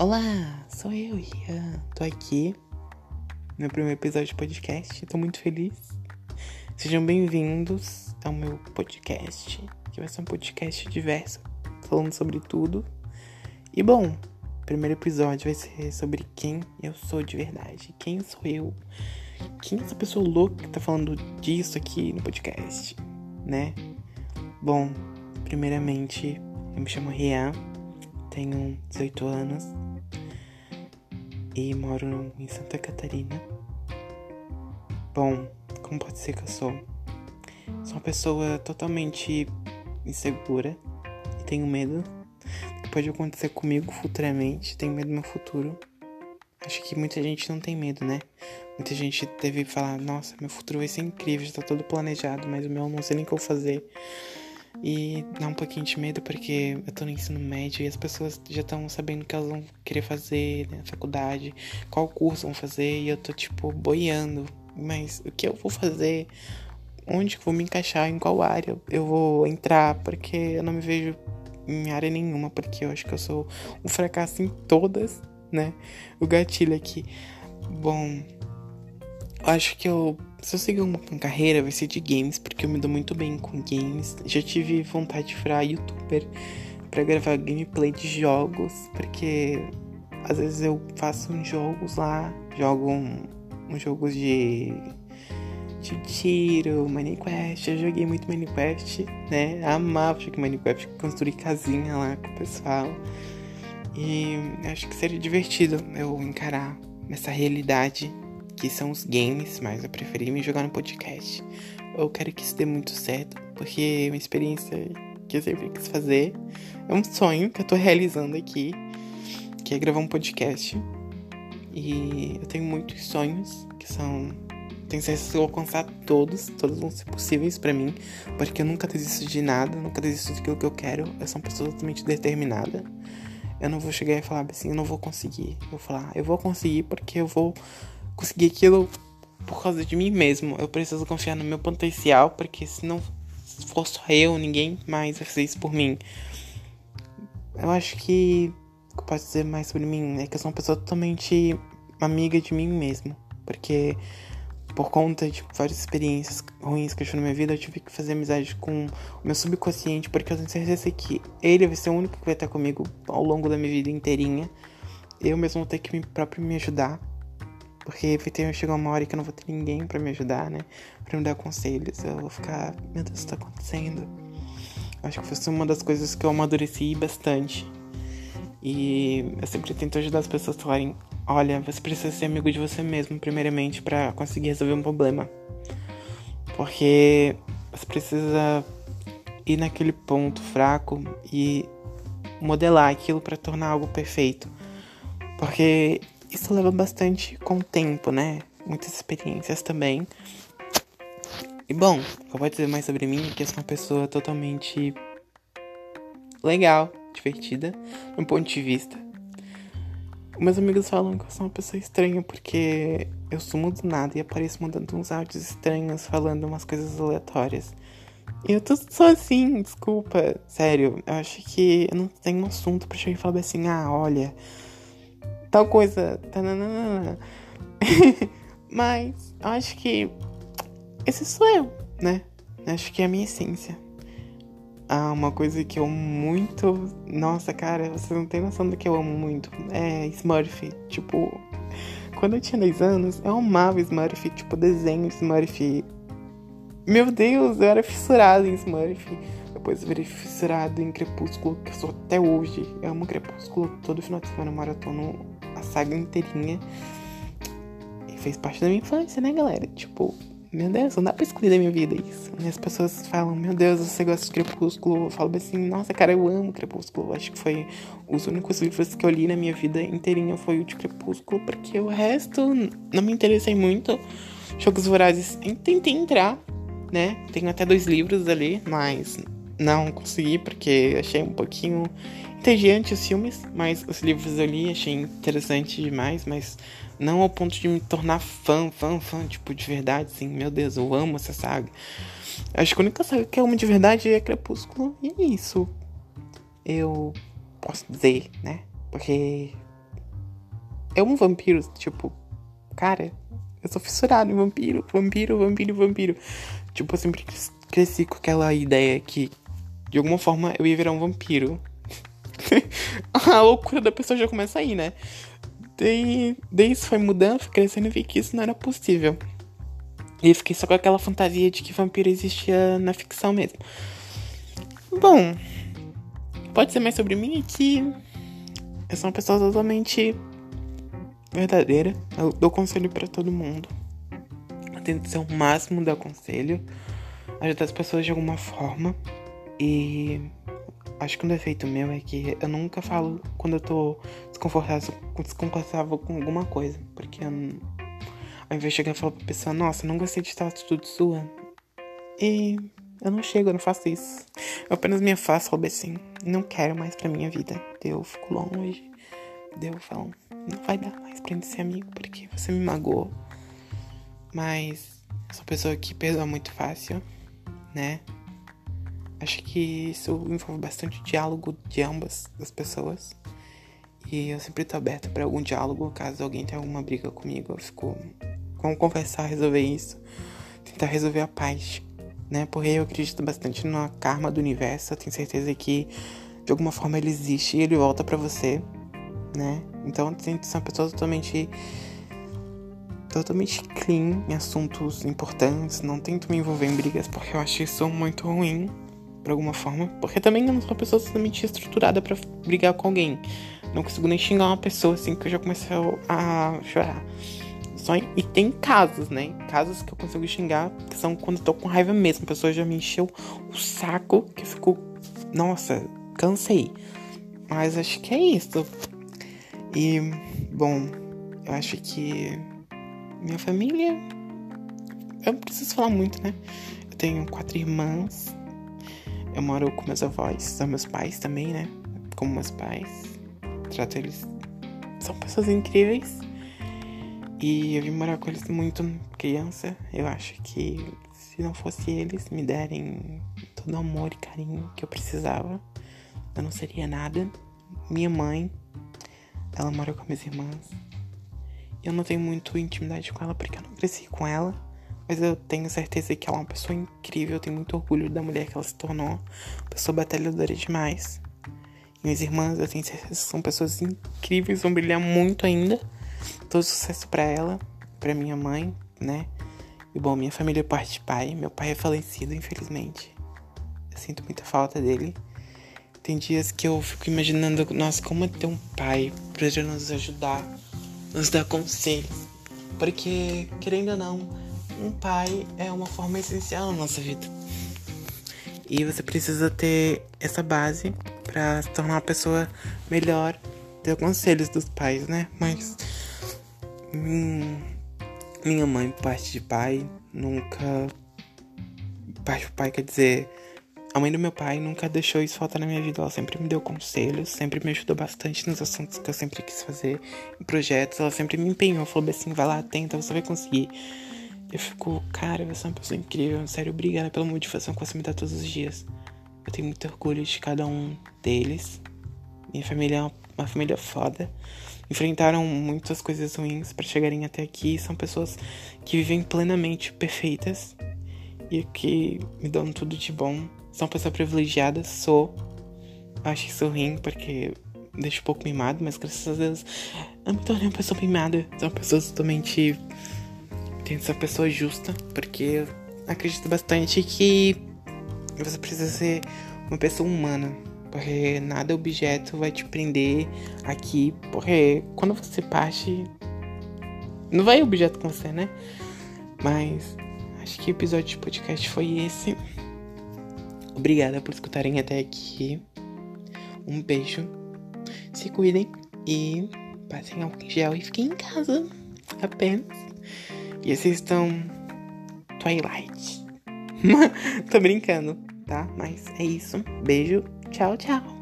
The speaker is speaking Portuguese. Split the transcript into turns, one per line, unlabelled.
Olá, sou eu, Ian. Tô aqui no primeiro episódio de podcast. Tô muito feliz. Sejam bem-vindos ao meu podcast, que vai ser um podcast diverso, falando sobre tudo. E bom, o primeiro episódio vai ser sobre quem eu sou de verdade. Quem sou eu? Quem é essa pessoa louca que tá falando disso aqui no podcast, né? Bom, primeiramente, eu me chamo Rian, tenho 18 anos e moro em Santa Catarina. Bom, como pode ser que eu sou? Sou uma pessoa totalmente insegura e tenho medo do que pode acontecer comigo futuramente. Tenho medo do meu futuro. Acho que muita gente não tem medo, né? Muita gente deve falar: Nossa, meu futuro vai ser incrível, já tá todo planejado, mas o meu eu não sei nem o que eu vou fazer. E dá um pouquinho de medo porque eu tô no ensino médio e as pessoas já estão sabendo o que elas vão querer fazer na faculdade, qual curso vão fazer, e eu tô tipo boiando. Mas o que eu vou fazer? Onde que eu vou me encaixar? Em qual área eu vou entrar? Porque eu não me vejo em área nenhuma, porque eu acho que eu sou um fracasso em todas, né? O gatilho aqui. Bom, acho que eu se eu seguir uma, carreira, vai ser de games, porque eu me dou muito bem com games. Já tive vontade de virar youtuber para gravar gameplay de jogos, porque às vezes eu faço uns jogos lá, jogo um, uns jogos de, de tiro, Minecraft. Eu joguei muito Minecraft, né? Amava jogar Minecraft, construir casinha lá com o pessoal. E acho que seria divertido eu encarar essa realidade que são os games, mas eu preferi me jogar no podcast. Eu quero que isso dê muito certo, porque é uma experiência que eu sempre quis fazer. É um sonho que eu tô realizando aqui, que é gravar um podcast. E eu tenho muitos sonhos que são. Tenho certeza que eu vou alcançar todos, todos vão ser possíveis para mim, porque eu nunca desisto de nada, nunca desisto daquilo que eu quero. Eu sou uma pessoa totalmente determinada. Eu não vou chegar e falar assim, eu não vou conseguir. Eu vou falar, eu vou conseguir porque eu vou conseguir aquilo por causa de mim mesmo. Eu preciso confiar no meu potencial, porque se não for só eu, ninguém mais vai fazer isso por mim. Eu acho que o que eu posso dizer mais sobre mim é que eu sou uma pessoa totalmente amiga de mim mesmo. Porque por conta de várias experiências ruins que eu tive na minha vida, eu tive que fazer amizade com o meu subconsciente, porque eu tenho certeza que ele vai ser o único que vai estar comigo ao longo da minha vida inteirinha. Eu mesmo vou ter que me próprio me ajudar. Porque vai ter, chegar uma hora que eu não vou ter ninguém para me ajudar, né? Pra me dar conselhos. Eu vou ficar, meu Deus, o que tá acontecendo? Acho que foi uma das coisas que eu amadureci bastante. E eu sempre tento ajudar as pessoas a falarem: olha, você precisa ser amigo de você mesmo, primeiramente, para conseguir resolver um problema. Porque você precisa ir naquele ponto fraco e modelar aquilo para tornar algo perfeito. Porque isso leva bastante com o tempo, né? Muitas experiências também. E bom, eu vou dizer mais sobre mim, que eu sou uma pessoa totalmente legal, divertida, no ponto de vista. Meus amigos falam que eu sou uma pessoa estranha porque eu sumo do nada e apareço mandando uns áudios estranhos, falando umas coisas aleatórias. E eu tô só assim, desculpa. Sério, eu acho que eu não tenho um assunto pra chegar e falar assim, ah, olha, tal coisa. Mas eu acho que esse sou eu, né? Acho que é a minha essência. Ah, uma coisa que eu muito. Nossa, cara, você não tem noção do que eu amo muito. É Smurf. Tipo, quando eu tinha 10 anos, eu amava Smurf. Tipo, desenho de Smurf. Meu Deus, eu era fissurado em Smurf. Depois eu virei fissurado em Crepúsculo, que eu sou até hoje. Eu amo Crepúsculo. Todo final de semana eu a saga inteirinha. E fez parte da minha infância, né, galera? Tipo, meu Deus, não dá pra excluir da minha vida isso. E as pessoas falam, meu Deus, você gosta de Crepúsculo? Eu falo assim, nossa, cara, eu amo Crepúsculo. Acho que foi os únicos livros que eu li na minha vida inteirinha foi o de Crepúsculo, porque o resto não me interessei muito. Jogos Vorazes, tentei entrar, né? Tenho até dois livros ali, mas não consegui porque achei um pouquinho entediante os filmes, mas os livros eu li, achei interessante demais, mas não ao ponto de me tornar fã, fã, fã, tipo, de verdade, assim, meu Deus, eu amo essa saga. Acho que a única saga que eu amo de verdade é Crepúsculo, e é isso. Eu posso dizer, né? Porque é um vampiro, tipo, cara, eu sou fissurado em vampiro, vampiro, vampiro, vampiro. Tipo, eu sempre cresci com aquela ideia que, de alguma forma, eu ia virar um vampiro. a loucura da pessoa já começa aí, né? Daí, daí isso foi mudando, fui crescendo e vi que isso não era possível. E fiquei só com aquela fantasia de que vampiro existia na ficção mesmo. Bom, pode ser mais sobre mim que eu sou uma pessoa totalmente verdadeira. Eu dou conselho para todo mundo. Eu tento ser o máximo dar conselho, ajudar as pessoas de alguma forma. E acho que um defeito meu é que eu nunca falo quando eu tô desconfortável, desconfortável com alguma coisa. Porque eu, ao invés de chegar e falar pra pessoa, nossa, não gostei de estar tudo sua. E eu não chego, eu não faço isso. Eu apenas me afasto, falo assim, não quero mais pra minha vida. Eu fico longe. Deu, falo, não vai dar mais pra gente ser amigo porque você me magoou. Mas sou pessoa que perdoa muito fácil, né? Acho que isso envolve bastante diálogo de ambas as pessoas. E eu sempre tô aberta para algum diálogo, caso alguém tenha alguma briga comigo, eu fico. Vamos conversar, resolver isso. Tentar resolver a paz, né? Porque eu acredito bastante na karma do universo. Eu tenho certeza que de alguma forma ele existe e ele volta para você, né? Então tem que ser uma pessoa totalmente totalmente clean em assuntos importantes, não tento me envolver em brigas porque eu acho isso muito ruim por alguma forma, porque também eu não sou uma pessoa totalmente estruturada para brigar com alguém. Não consigo nem xingar uma pessoa assim que eu já comecei a chorar. Só em, e tem casos, né? Casos que eu consigo xingar, que são quando eu tô com raiva mesmo. A pessoa já me encheu o saco, que ficou. Nossa, cansei. Mas acho que é isso. E, bom, eu acho que minha família. Eu não preciso falar muito, né? Eu tenho quatro irmãs. Eu moro com meus avós, são meus pais também, né? Como meus pais. Trato eles. São pessoas incríveis. E eu vim morar com eles muito criança. Eu acho que se não fosse eles me derem todo o amor e carinho que eu precisava, eu não seria nada. Minha mãe ela mora com minhas irmãs. Eu não tenho muito intimidade com ela porque eu não cresci com ela. Mas eu tenho certeza que ela é uma pessoa incrível. Eu tenho muito orgulho da mulher que ela se tornou. Pessoa batalhadora demais. E minhas irmãs, eu tenho certeza que são pessoas incríveis, vão brilhar muito ainda. Todo sucesso para ela, para minha mãe, né? E bom, minha família é parte de pai. Meu pai é falecido, infelizmente. Eu sinto muita falta dele. Tem dias que eu fico imaginando, nossa, como é ter um pai pra nos ajudar, nos dar conselhos. Porque, querendo ou não, um pai é uma forma essencial na nossa vida. E você precisa ter essa base para se tornar uma pessoa melhor, ter conselhos dos pais, né? Mas hum, minha mãe, parte de pai, nunca. Parte de pai quer dizer a mãe do meu pai nunca deixou isso faltar na minha vida. Ela sempre me deu conselhos, sempre me ajudou bastante nos assuntos que eu sempre quis fazer, em projetos. Ela sempre me empenhou, falou assim: vai lá, tenta, você vai conseguir. Eu fico, cara, você é uma pessoa incrível. Sério, obrigada pela motivação que você me dá todos os dias. Eu tenho muito orgulho de cada um deles. Minha família é uma, uma família foda. Enfrentaram muitas coisas ruins para chegarem até aqui. São pessoas que vivem plenamente perfeitas e que me dão tudo de bom sou uma pessoa privilegiada, sou. Acho isso ruim porque deixo um pouco mimado, mas graças a Deus eu me tornei uma pessoa mimada. Sou uma pessoa totalmente. Tento ser pessoa justa, porque eu acredito bastante que você precisa ser uma pessoa humana. Porque nada objeto vai te prender aqui. Porque quando você parte. Não vai objeto com você, né? Mas acho que o episódio de podcast foi esse. Obrigada por escutarem até aqui. Um beijo. Se cuidem e passem álcool em gel e fiquem em casa. Apenas. E assistam Twilight. Tô brincando, tá? Mas é isso. Beijo. Tchau, tchau.